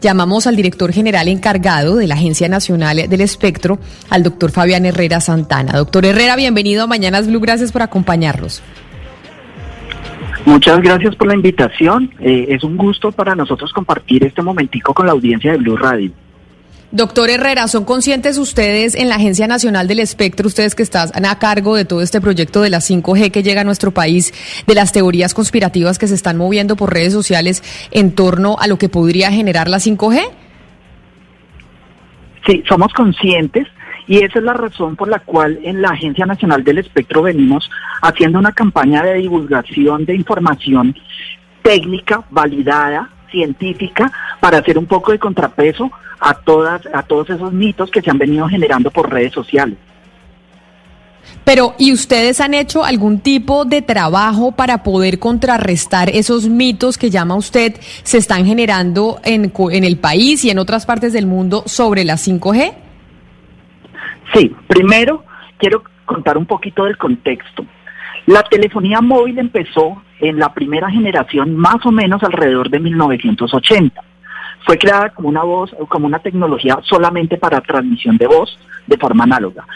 Llamamos al director general encargado de la Agencia Nacional del Espectro, al doctor Fabián Herrera Santana. Doctor Herrera, bienvenido a Mañanas Blue. Gracias por acompañarnos. Muchas gracias por la invitación. Eh, es un gusto para nosotros compartir este momentico con la audiencia de Blue Radio. Doctor Herrera, ¿son conscientes ustedes en la Agencia Nacional del Espectro, ustedes que están a cargo de todo este proyecto de la 5G que llega a nuestro país, de las teorías conspirativas que se están moviendo por redes sociales en torno a lo que podría generar la 5G? Sí, somos conscientes y esa es la razón por la cual en la Agencia Nacional del Espectro venimos haciendo una campaña de divulgación de información técnica, validada, científica, para hacer un poco de contrapeso a todas a todos esos mitos que se han venido generando por redes sociales. Pero, ¿y ustedes han hecho algún tipo de trabajo para poder contrarrestar esos mitos que llama usted se están generando en, en el país y en otras partes del mundo sobre la 5G? Sí, primero quiero contar un poquito del contexto. La telefonía móvil empezó en la primera generación más o menos alrededor de 1980 fue creada como una voz, como una tecnología solamente para transmisión de voz de forma análoga.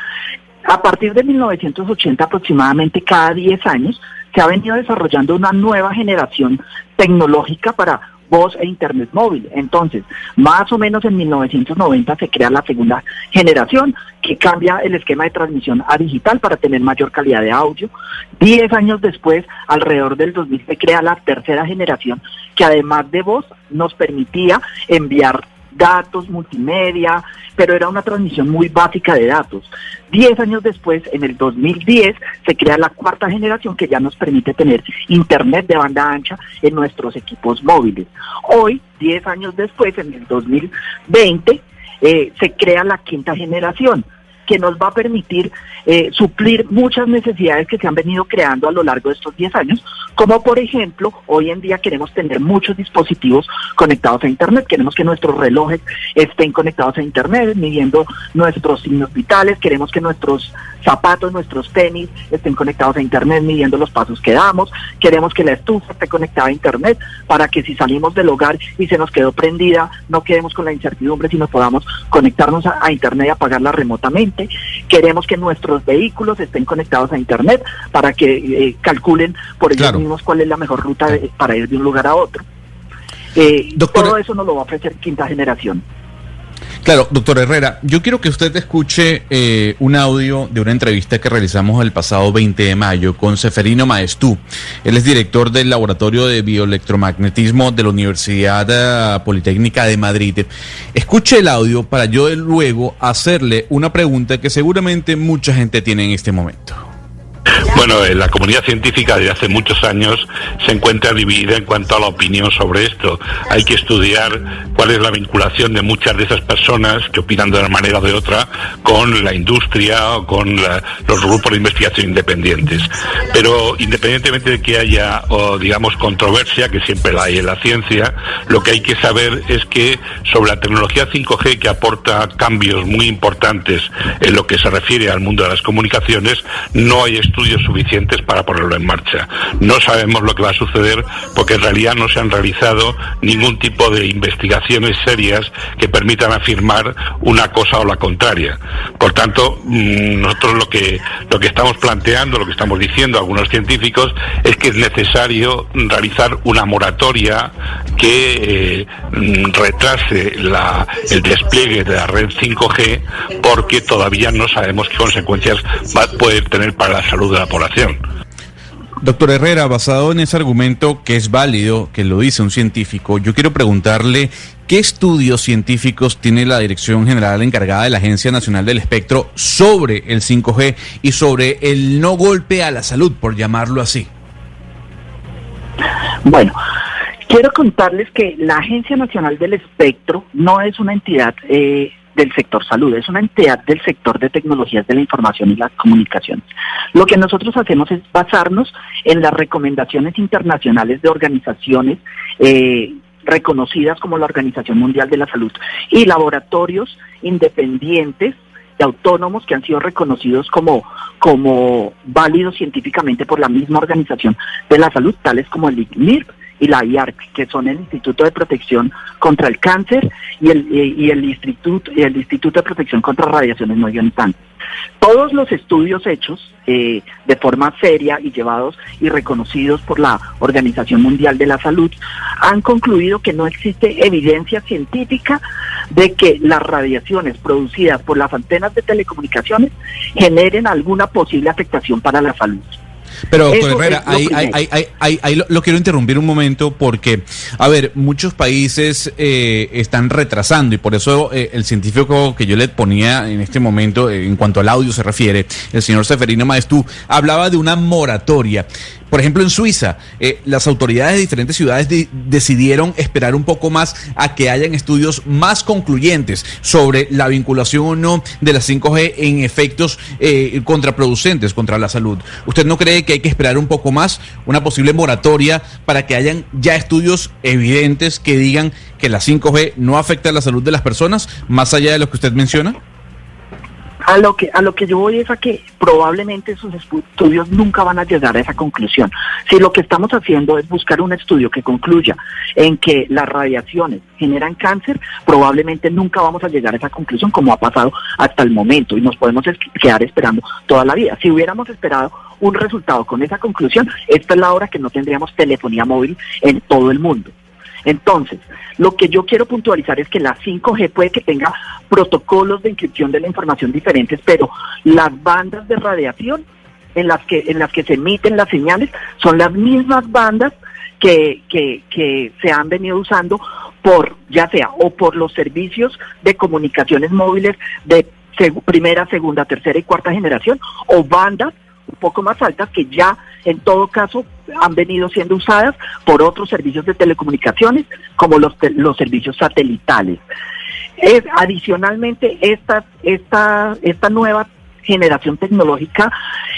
A partir de 1980 aproximadamente cada 10 años se ha venido desarrollando una nueva generación tecnológica para voz e internet móvil. Entonces, más o menos en 1990 se crea la segunda generación que cambia el esquema de transmisión a digital para tener mayor calidad de audio. Diez años después, alrededor del 2000, se crea la tercera generación que además de voz nos permitía enviar datos, multimedia, pero era una transmisión muy básica de datos. Diez años después, en el 2010, se crea la cuarta generación que ya nos permite tener internet de banda ancha en nuestros equipos móviles. Hoy, diez años después, en el 2020, eh, se crea la quinta generación que nos va a permitir eh, suplir muchas necesidades que se han venido creando a lo largo de estos 10 años, como por ejemplo, hoy en día queremos tener muchos dispositivos conectados a Internet, queremos que nuestros relojes estén conectados a Internet, midiendo nuestros signos vitales, queremos que nuestros zapatos, nuestros tenis estén conectados a Internet, midiendo los pasos que damos, queremos que la estufa esté conectada a Internet para que si salimos del hogar y se nos quedó prendida, no quedemos con la incertidumbre, sino podamos conectarnos a, a Internet y apagarla remotamente Queremos que nuestros vehículos estén conectados a Internet para que eh, calculen por ellos mismos cuál es la mejor ruta para ir de un lugar a otro. Eh, todo eso nos lo va a ofrecer quinta generación. Claro, doctor Herrera, yo quiero que usted escuche eh, un audio de una entrevista que realizamos el pasado 20 de mayo con Seferino Maestú. Él es director del Laboratorio de Bioelectromagnetismo de la Universidad eh, Politécnica de Madrid. Escuche el audio para yo luego hacerle una pregunta que seguramente mucha gente tiene en este momento. Bueno, eh, la comunidad científica desde hace muchos años se encuentra dividida en cuanto a la opinión sobre esto. Hay que estudiar cuál es la vinculación de muchas de esas personas que opinan de una manera o de otra con la industria o con los grupos de investigación independientes. Pero independientemente de que haya, digamos, controversia, que siempre la hay en la ciencia, lo que hay que saber es que sobre la tecnología 5G que aporta cambios muy importantes en lo que se refiere al mundo de las comunicaciones, no hay estudios suficientes para ponerlo en marcha. No sabemos lo que va a suceder porque en realidad no se han realizado ningún tipo de investigaciones serias que permitan afirmar una cosa o la contraria. Por tanto, mm, nosotros lo que lo que estamos planteando, lo que estamos diciendo algunos científicos es que es necesario realizar una moratoria que eh, retrase el despliegue de la red 5G porque todavía no sabemos qué consecuencias va a poder tener para la salud de la población. Doctor Herrera, basado en ese argumento que es válido, que lo dice un científico, yo quiero preguntarle qué estudios científicos tiene la Dirección General encargada de la Agencia Nacional del Espectro sobre el 5G y sobre el no golpe a la salud, por llamarlo así. Bueno, Quiero contarles que la Agencia Nacional del Espectro no es una entidad eh, del sector salud, es una entidad del sector de tecnologías de la información y las comunicaciones. Lo que nosotros hacemos es basarnos en las recomendaciones internacionales de organizaciones eh, reconocidas como la Organización Mundial de la Salud y laboratorios independientes y autónomos que han sido reconocidos como, como válidos científicamente por la misma Organización de la Salud, tales como el ICNIRP y la IARC, que son el Instituto de Protección contra el Cáncer y el, y el, Instituto, el Instituto de Protección contra Radiaciones No Ionizantes. Todos los estudios hechos eh, de forma seria y llevados y reconocidos por la Organización Mundial de la Salud han concluido que no existe evidencia científica de que las radiaciones producidas por las antenas de telecomunicaciones generen alguna posible afectación para la salud. Pero, doctor Herrera, ahí, lo, quiero interrumpir un momento porque, a ver, muchos países eh, están retrasando y por eso eh, el científico que yo le ponía en este momento, eh, en cuanto al audio se refiere, el señor Seferino Maestú, hablaba de una moratoria. Por ejemplo, en Suiza, eh, las autoridades de diferentes ciudades decidieron esperar un poco más a que hayan estudios más concluyentes sobre la vinculación o no de la 5G en efectos eh, contraproducentes contra la salud. ¿Usted no cree que hay que esperar un poco más, una posible moratoria, para que hayan ya estudios evidentes que digan que la 5G no afecta a la salud de las personas, más allá de lo que usted menciona? A lo que a lo que yo voy es a que probablemente esos estudios nunca van a llegar a esa conclusión. Si lo que estamos haciendo es buscar un estudio que concluya en que las radiaciones generan cáncer, probablemente nunca vamos a llegar a esa conclusión como ha pasado hasta el momento y nos podemos quedar esperando toda la vida. Si hubiéramos esperado un resultado con esa conclusión, esta es la hora que no tendríamos telefonía móvil en todo el mundo. Entonces, lo que yo quiero puntualizar es que la 5G puede que tenga protocolos de inscripción de la información diferentes, pero las bandas de radiación en las que, en las que se emiten las señales son las mismas bandas que, que, que se han venido usando por, ya sea, o por los servicios de comunicaciones móviles de primera, segunda, tercera y cuarta generación, o bandas un poco más altas que ya en todo caso han venido siendo usadas por otros servicios de telecomunicaciones como los, los servicios satelitales. Es, adicionalmente, esta, esta, esta nueva generación tecnológica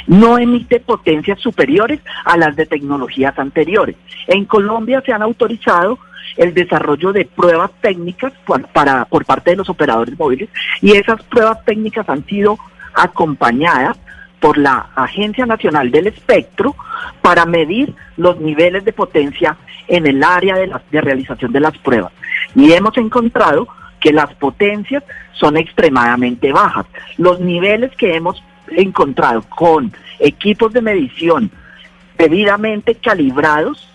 no emite potencias superiores a las de tecnologías anteriores. En Colombia se han autorizado el desarrollo de pruebas técnicas para, por parte de los operadores móviles y esas pruebas técnicas han sido acompañadas por la Agencia Nacional del Espectro para medir los niveles de potencia en el área de, la, de realización de las pruebas. Y hemos encontrado que las potencias son extremadamente bajas. Los niveles que hemos encontrado con equipos de medición debidamente calibrados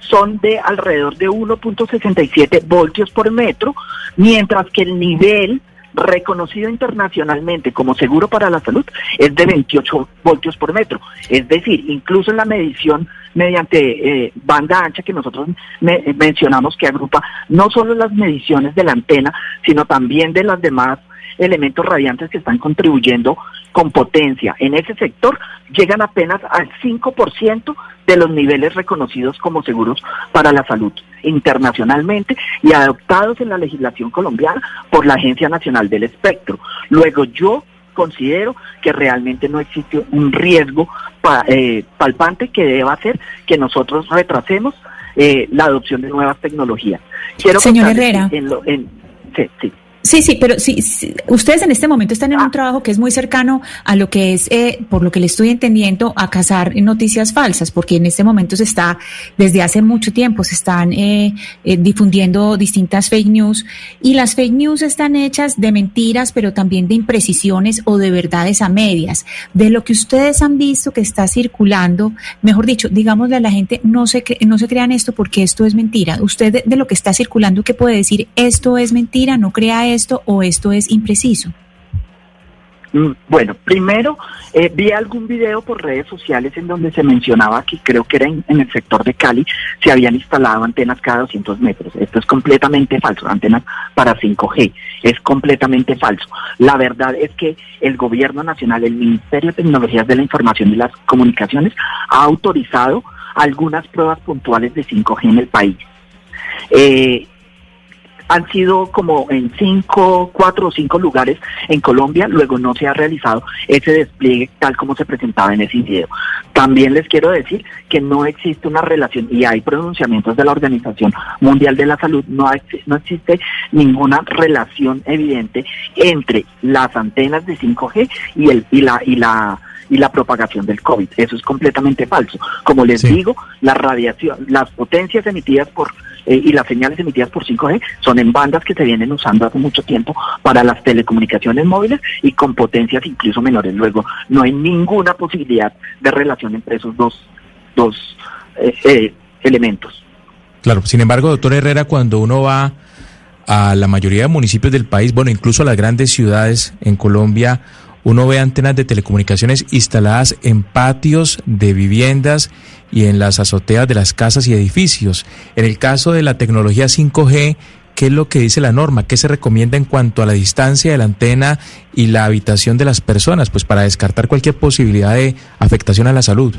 son de alrededor de 1.67 voltios por metro, mientras que el nivel reconocido internacionalmente como seguro para la salud es de 28 voltios por metro. Es decir, incluso en la medición mediante eh, banda ancha que nosotros mencionamos que agrupa no solo las mediciones de la antena, sino también de las demás elementos radiantes que están contribuyendo con potencia en ese sector llegan apenas al 5% de los niveles reconocidos como seguros para la salud internacionalmente y adoptados en la legislación colombiana por la Agencia Nacional del Espectro. Luego yo considero que realmente no existe un riesgo eh, palpante que deba hacer que nosotros retrasemos eh, la adopción de nuevas tecnologías. Quiero Señor Herrera. sí, sí. Sí, sí, pero sí, ustedes en este momento están en un ah. trabajo que es muy cercano a lo que es, eh, por lo que le estoy entendiendo, a cazar noticias falsas, porque en este momento se está, desde hace mucho tiempo, se están eh, eh, difundiendo distintas fake news y las fake news están hechas de mentiras, pero también de imprecisiones o de verdades a medias. De lo que ustedes han visto que está circulando, mejor dicho, digámosle a la gente, no se, no se crean esto porque esto es mentira. Usted de, de lo que está circulando, ¿qué puede decir? Esto es mentira, no crea esto esto o esto es impreciso? Mm, bueno, primero eh, vi algún video por redes sociales en donde se mencionaba que creo que era en, el sector de Cali se habían instalado antenas cada 200 metros. Esto es completamente falso, antenas para 5G. Es completamente falso. La verdad es que el gobierno nacional, el Ministerio de Tecnologías de la Información y las Comunicaciones ha autorizado algunas pruebas puntuales de 5G en el país Eh, han sido como en cinco, cuatro o cinco lugares en Colombia, luego no se ha realizado ese despliegue tal como se presentaba en ese video. También les quiero decir que no existe una relación y hay pronunciamientos de la Organización Mundial de la Salud, no, no existe ninguna relación evidente entre las antenas de 5G y, el, y la... Y la y la propagación del COVID. Eso es completamente falso. Como les digo, la radiación, las potencias emitidas por eh, y las señales emitidas por 5G son en bandas que se vienen usando hace mucho tiempo para las telecomunicaciones móviles y con potencias incluso menores. Luego, no hay ninguna posibilidad de relación entre esos dos, dos eh, eh, elementos. Claro, sin embargo, doctor Herrera, cuando uno va a la mayoría de municipios del país, bueno, incluso a las grandes ciudades en Colombia, uno ve antenas de telecomunicaciones instaladas en patios de viviendas y en las azoteas de las casas y edificios. En el caso de la tecnología 5G, ¿qué es lo que dice la norma? ¿Qué se recomienda en cuanto a la distancia de la antena y la habitación de las personas? Pues para descartar cualquier posibilidad de afectación a la salud.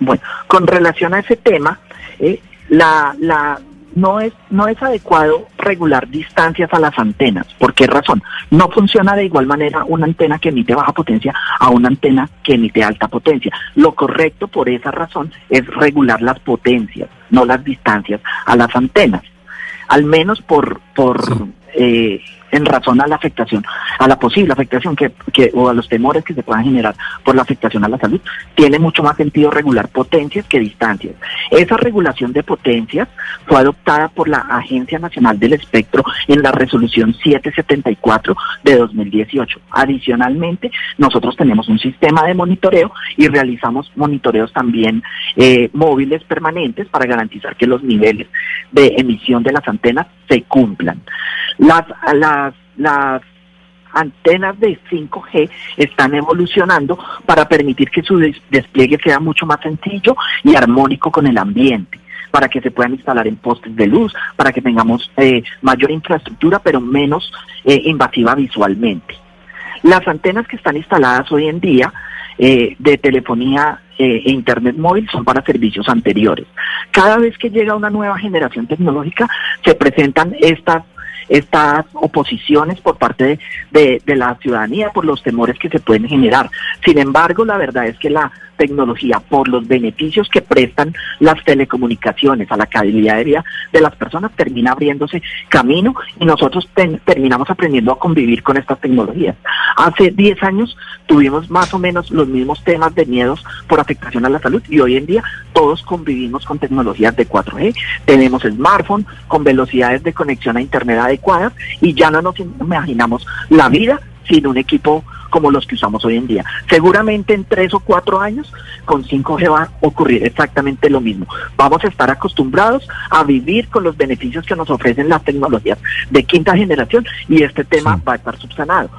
Bueno, con relación a ese tema, eh, la, la no es, no es adecuado regular distancias a las antenas. ¿Por qué razón? No funciona de igual manera una antena que emite baja potencia a una antena que emite alta potencia. Lo correcto por esa razón es regular las potencias, no las distancias a las antenas. Al menos por, por eh, en razón a la afectación, a la posible afectación que, que, o a los temores que se puedan generar por la afectación a la salud, tiene mucho más sentido regular potencias que distancias. Esa regulación de potencias fue adoptada por la Agencia Nacional del Espectro en la resolución 774 de 2018. Adicionalmente, nosotros tenemos un sistema de monitoreo y realizamos monitoreos también eh, móviles permanentes para garantizar que los niveles de emisión de las antenas se cumplan. Las, las, las antenas de 5G están evolucionando para permitir que su despliegue sea mucho más sencillo y armónico con el ambiente para que se puedan instalar en postes de luz, para que tengamos eh, mayor infraestructura, pero menos eh, invasiva visualmente. Las antenas que están instaladas hoy en día eh, de telefonía e internet móvil son para servicios anteriores. Cada vez que llega una nueva generación tecnológica, se presentan estas estas oposiciones por parte de, de, la ciudadanía por los temores que se pueden generar. Sin embargo, la verdad es que la tecnología, por los beneficios que prestan las telecomunicaciones a la calidad de vida de las personas, termina abriéndose camino y nosotros terminamos aprendiendo a convivir con estas tecnologías. Hace 10 años tuvimos más o menos los mismos temas de miedos por afectación a la salud y hoy en día todos convivimos con tecnologías de 4G, tenemos smartphone con velocidades de conexión a Internet adecuadas y ya no nos imaginamos la vida sin un equipo como los que usamos hoy en día. Seguramente en tres o cuatro años con 5G va a ocurrir exactamente lo mismo. Vamos a estar acostumbrados a vivir con los beneficios que nos ofrecen las tecnologías de quinta generación y este tema va a estar subsanado.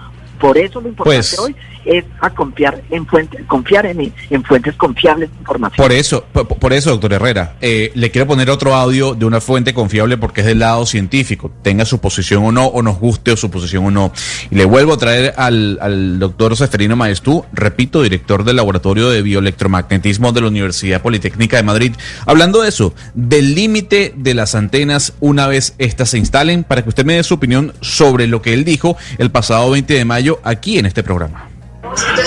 Por eso lo importante pues hoy es a confiar en fuentes, confiar en, en fuentes confiables de información. Por eso, por, eso, doctor Herrera, eh, le quiero poner otro audio de una fuente confiable porque es del lado científico, tenga su posición o no, o nos guste o su posición o no. Y le vuelvo a traer al, al doctor Seferino Maestú, repito, director del Laboratorio de Bioelectromagnetismo de la Universidad Politécnica de Madrid, hablando de eso, del límite de las antenas una vez éstas se instalen, para que usted me dé su opinión sobre lo que él dijo el pasado 20 de mayo aquí en este programa.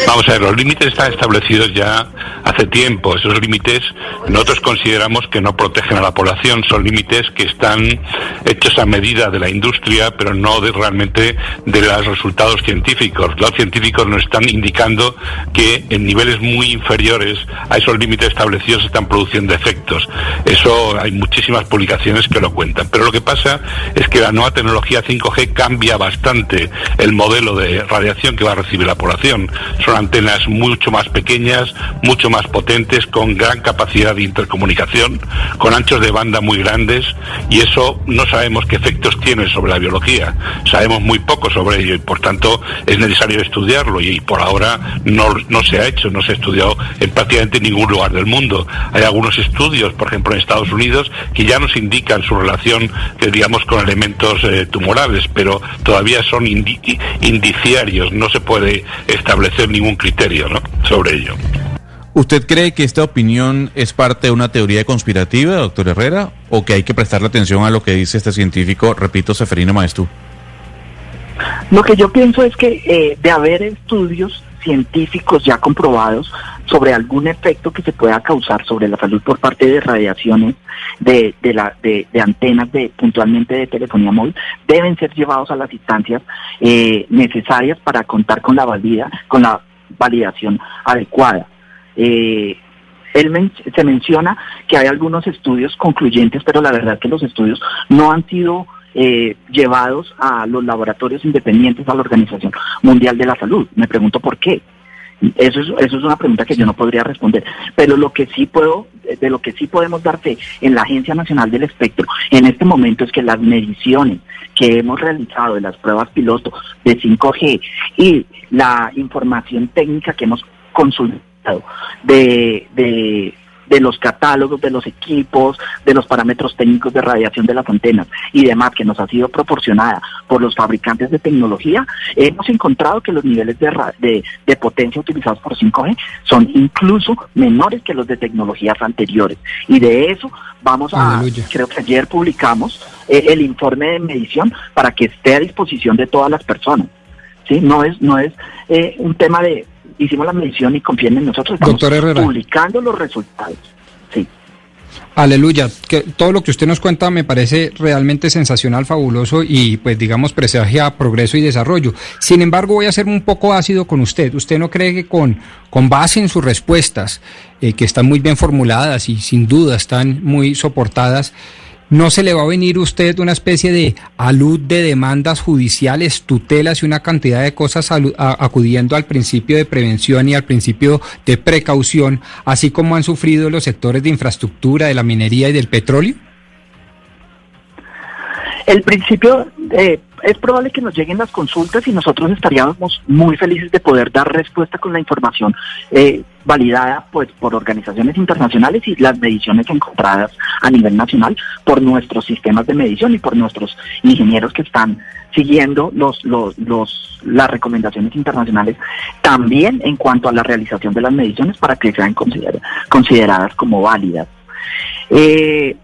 Vamos a ver, los límites están establecidos ya hace tiempo. Esos límites nosotros consideramos que no protegen a la población. Son límites que están hechos a medida de la industria, pero no de, realmente de los resultados científicos. Los científicos nos están indicando que en niveles muy inferiores a esos límites establecidos se están produciendo efectos. Eso hay muchísimas publicaciones que lo cuentan. Pero lo que pasa es que la nueva tecnología 5G cambia bastante el modelo de radiación que va a recibir la población. Son antenas mucho más pequeñas, mucho más potentes, con gran capacidad de intercomunicación, con anchos de banda muy grandes y eso no sabemos qué efectos tiene sobre la biología. Sabemos muy poco sobre ello y por tanto es necesario estudiarlo y, por ahora no, se ha hecho, no se ha estudiado en prácticamente ningún lugar del mundo. Hay algunos estudios, por ejemplo en Estados Unidos, que ya nos indican su relación, digamos, con elementos eh, tumorales, pero todavía son indiciarios, no se puede establecer ningún criterio ¿no? sobre ello. ¿Usted cree que esta opinión es parte de una teoría conspirativa, doctor Herrera, o que hay que prestarle atención a lo que dice este científico, repito, Seferino Maestú? Lo que yo pienso es que eh, de haber estudios científicos ya comprobados sobre algún efecto que se pueda causar sobre la salud por parte de radiaciones de, de, la, de, antenas de puntualmente de telefonía móvil deben ser llevados a las instancias eh, necesarias para contar con la valida, con la validación adecuada. Eh, él se menciona que hay algunos estudios concluyentes, pero la verdad que los estudios no han sido eh, llevados a los laboratorios independientes a la Organización Mundial de la Salud. Me pregunto por qué. Eso es, eso es una pregunta que yo no podría responder. Pero lo que sí puedo, de lo que sí podemos dar fe en la Agencia Nacional del Espectro en este momento es que las mediciones que hemos realizado de las pruebas piloto de 5G y la información técnica que hemos consultado de, de de los catálogos, de los equipos, de los parámetros técnicos de radiación de las antenas y demás que nos ha sido proporcionada por los fabricantes de tecnología, hemos encontrado que los niveles de, de, potencia utilizados por 5G son incluso menores que los de tecnologías anteriores. Y de eso vamos a, creo que ayer publicamos eh, el informe de medición para que esté a disposición de todas las personas. ¿sí? No es, no es eh, un tema de hicimos la medición y confíen en nosotros, estamos publicando los resultados. Sí. Aleluya, que todo lo que usted nos cuenta me parece realmente sensacional, fabuloso y pues digamos presagia progreso y desarrollo. Sin embargo, voy a ser un poco ácido con usted. ¿Usted no cree que con, con base en sus respuestas, eh, que están muy bien formuladas y sin duda están muy soportadas, ¿No se le va a venir usted una especie de alud de demandas judiciales, tutelas y una cantidad de cosas acudiendo al principio de prevención y al principio de precaución, así como han sufrido los sectores de infraestructura, de la minería y del petróleo? El principio, eh, es probable que nos lleguen las consultas y nosotros estaríamos muy felices de poder dar respuesta con la información eh, validada pues por organizaciones internacionales y las mediciones encontradas a nivel nacional por nuestros sistemas de medición y por nuestros ingenieros que están siguiendo los, los, los, las recomendaciones internacionales también en cuanto a la realización de las mediciones para que sean consideradas como válidas. Eh,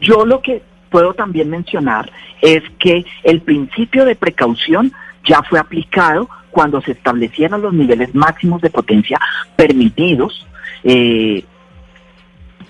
yo lo que puedo también mencionar es que el principio de precaución ya fue aplicado cuando se establecieron los niveles máximos de potencia permitidos eh,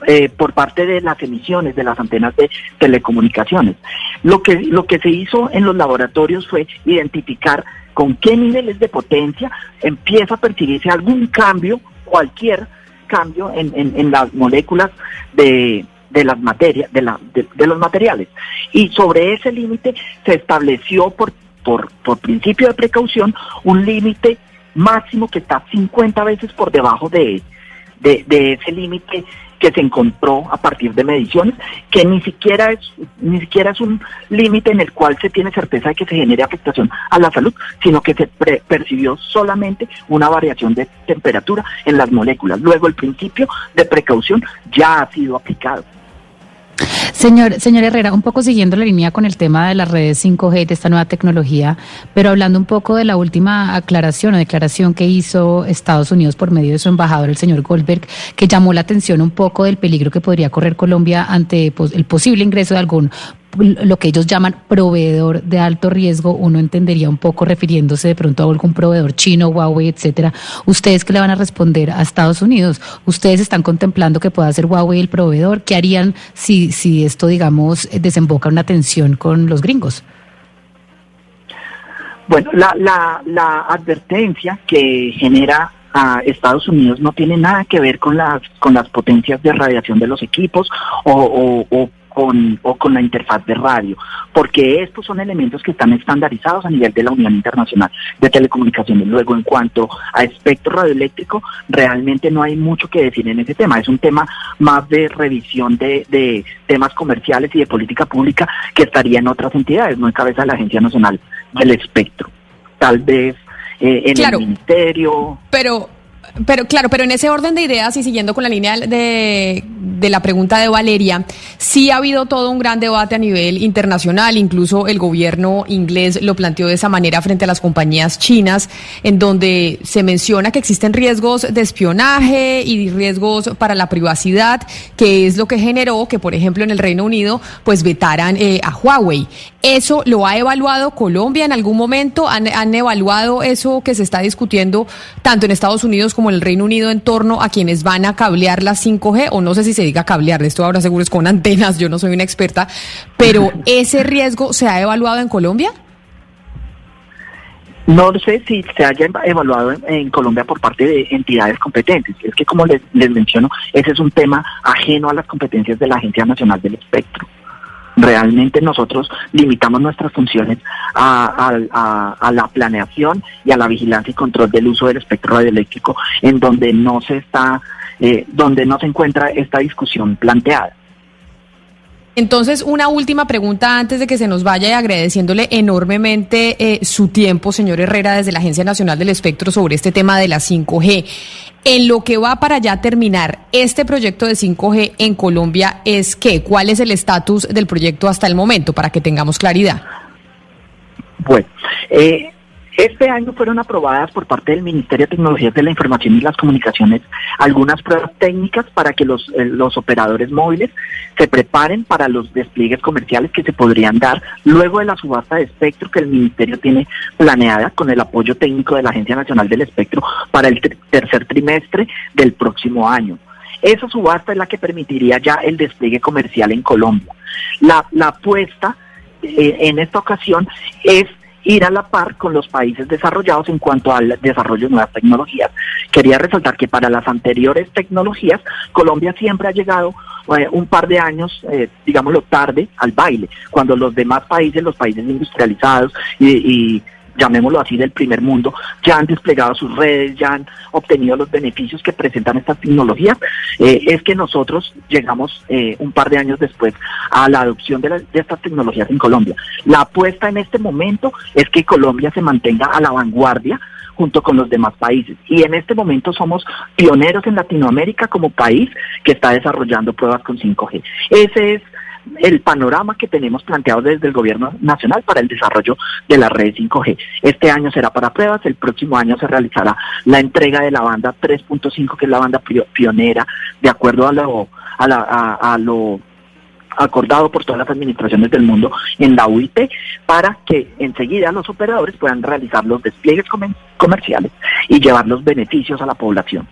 eh, por parte de las emisiones de las antenas de telecomunicaciones. Lo que, lo que se hizo en los laboratorios fue identificar con qué niveles de potencia empieza a percibirse algún cambio, cualquier cambio en, en las moléculas de, de las materias, de, la, de, los materiales. Y sobre ese límite se estableció por, por, por principio de precaución un límite máximo que está 50 veces por debajo de, de, de ese límite que se encontró a partir de mediciones, que ni siquiera es, ni siquiera es un límite en el cual se tiene certeza de que se genere afectación a la salud, sino que se percibió solamente una variación de temperatura en las moléculas. Luego el principio de precaución ya ha sido aplicado. Señor, señor Herrera, un poco siguiendo la línea con el tema de las redes 5G, de esta nueva tecnología, pero hablando un poco de la última aclaración o declaración que hizo Estados Unidos por medio de su embajador, el señor Goldberg, que llamó la atención un poco del peligro que podría correr Colombia ante el posible ingreso de algún lo que ellos llaman proveedor de alto riesgo, uno entendería un poco refiriéndose de pronto a algún proveedor chino, Huawei, etcétera. ¿Ustedes qué le van a responder a Estados Unidos? ¿Ustedes están contemplando que pueda ser Huawei el proveedor? ¿Qué harían si, si esto, digamos, desemboca una tensión con los gringos? Bueno, la, la, la advertencia que genera a Estados Unidos no tiene nada que ver con las con las potencias de radiación de los equipos o con, o con la interfaz de radio, porque estos son elementos que están estandarizados a nivel de la Unión Internacional de Telecomunicaciones. Luego, en cuanto a espectro radioeléctrico, realmente no hay mucho que decir en ese tema. Es un tema más de revisión de, de temas comerciales y de política pública que estaría en otras entidades, no en cabeza de la Agencia Nacional del Espectro. Tal vez eh, en el Ministerio. Pero pero claro, pero en ese orden de ideas y siguiendo con la línea de, de, la pregunta de Valeria, sí ha habido todo un gran debate a nivel internacional, incluso el gobierno inglés lo planteó de esa manera frente a las compañías chinas, en donde se menciona que existen riesgos de espionaje y riesgos para la privacidad, que es lo que generó que, por ejemplo, en el Reino Unido, pues vetaran eh, a Huawei. ¿Eso lo ha evaluado Colombia en algún momento? ¿Han, ¿Han evaluado eso que se está discutiendo tanto en Estados Unidos como en el Reino Unido en torno a quienes van a cablear la 5G? O no sé si se diga cablear, de esto ahora seguro es con antenas, yo no soy una experta, pero ¿ese riesgo se ha evaluado en Colombia? No sé si se haya evaluado en, Colombia por parte de entidades competentes. Es que, como les, les menciono, ese es un tema ajeno a las competencias de la Agencia Nacional del Espectro. Realmente nosotros limitamos nuestras funciones a, la planeación y a la vigilancia y control del uso del espectro radioeléctrico en donde no se está, eh, donde no se encuentra esta discusión planteada. Entonces, una última pregunta antes de que se nos vaya y agradeciéndole enormemente eh, su tiempo, señor Herrera, desde la Agencia Nacional del Espectro sobre este tema de la 5G. En lo que va para ya terminar, este proyecto de 5G en Colombia es qué? ¿Cuál es el estatus del proyecto hasta el momento para que tengamos claridad? Bueno, eh, este año fueron aprobadas por parte del Ministerio de Tecnologías de la Información y las Comunicaciones algunas pruebas técnicas para que los, eh, los operadores móviles se preparen para los despliegues comerciales que se podrían dar luego de la subasta de espectro que el Ministerio tiene planeada con el apoyo técnico de la Agencia Nacional del Espectro para el tercer trimestre del próximo año. Esa subasta es la que permitiría ya el despliegue comercial en Colombia. La, apuesta eh, en esta ocasión es ir a la par con los países desarrollados en cuanto al desarrollo de nuevas tecnologías. Quería resaltar que para las anteriores tecnologías, Colombia siempre ha llegado eh, un par de años, eh, digámoslo tarde, al baile, cuando los demás países, los países industrializados y llamémoslo así, del primer mundo, ya han desplegado sus redes, ya han obtenido los beneficios que presentan estas tecnologías, eh, es que nosotros llegamos eh, un par de años después a la adopción de, de estas tecnologías en Colombia. La apuesta en este momento es que Colombia se mantenga a la vanguardia junto con los demás países. Y en este momento somos pioneros en Latinoamérica como país que está desarrollando pruebas con 5G. Ese es el panorama que tenemos planteado desde el gobierno nacional para el desarrollo de la red 5G. Este año será para pruebas, el próximo año se realizará la entrega de la banda 3.5, que es la banda pionera, de acuerdo a lo, a, lo acordado por todas las administraciones del mundo en la UIT para que enseguida los operadores puedan realizar los despliegues comerciales y llevar los beneficios a la población.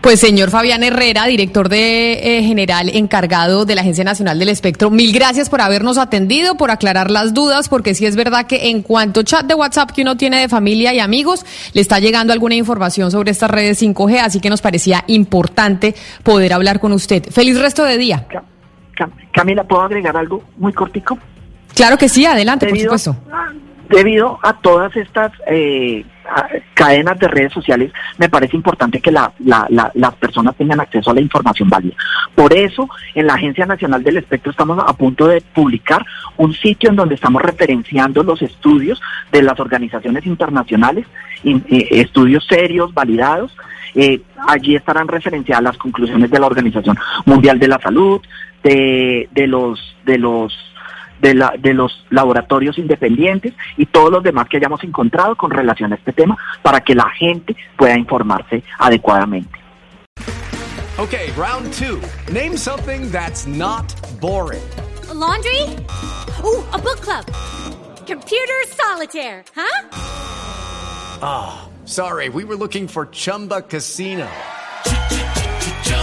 Pues señor Fabián Herrera, director de eh, general encargado de la Agencia Nacional del Espectro, mil gracias por habernos atendido, por aclarar las dudas, porque sí es verdad que en cuanto chat de WhatsApp que uno tiene de familia y amigos, le está llegando alguna información sobre estas redes 5G, así que nos parecía importante poder hablar con usted. Feliz resto de día. Camila, ¿puedo agregar algo muy cortico? Claro que sí, adelante, por supuesto. Debido a todas estas... Eh, cadenas de redes sociales, me parece importante que las personas tengan acceso a la información válida. Por eso, en la Agencia Nacional del Espectro estamos a punto de publicar un sitio en donde estamos referenciando los estudios de las organizaciones internacionales, eh, estudios serios, validados. Eh, allí estarán referenciadas las conclusiones de la Organización Mundial de la Salud, de, de los de los de, la, de los laboratorios independientes y todos los demás que hayamos encontrado con relación a este tema para que la gente pueda informarse adecuadamente. Okay, round two. Name something that's not boring. laundry? Ooh, a book club. Computer solitaire, huh? Ah, oh, sorry. We were looking for Chumba Casino.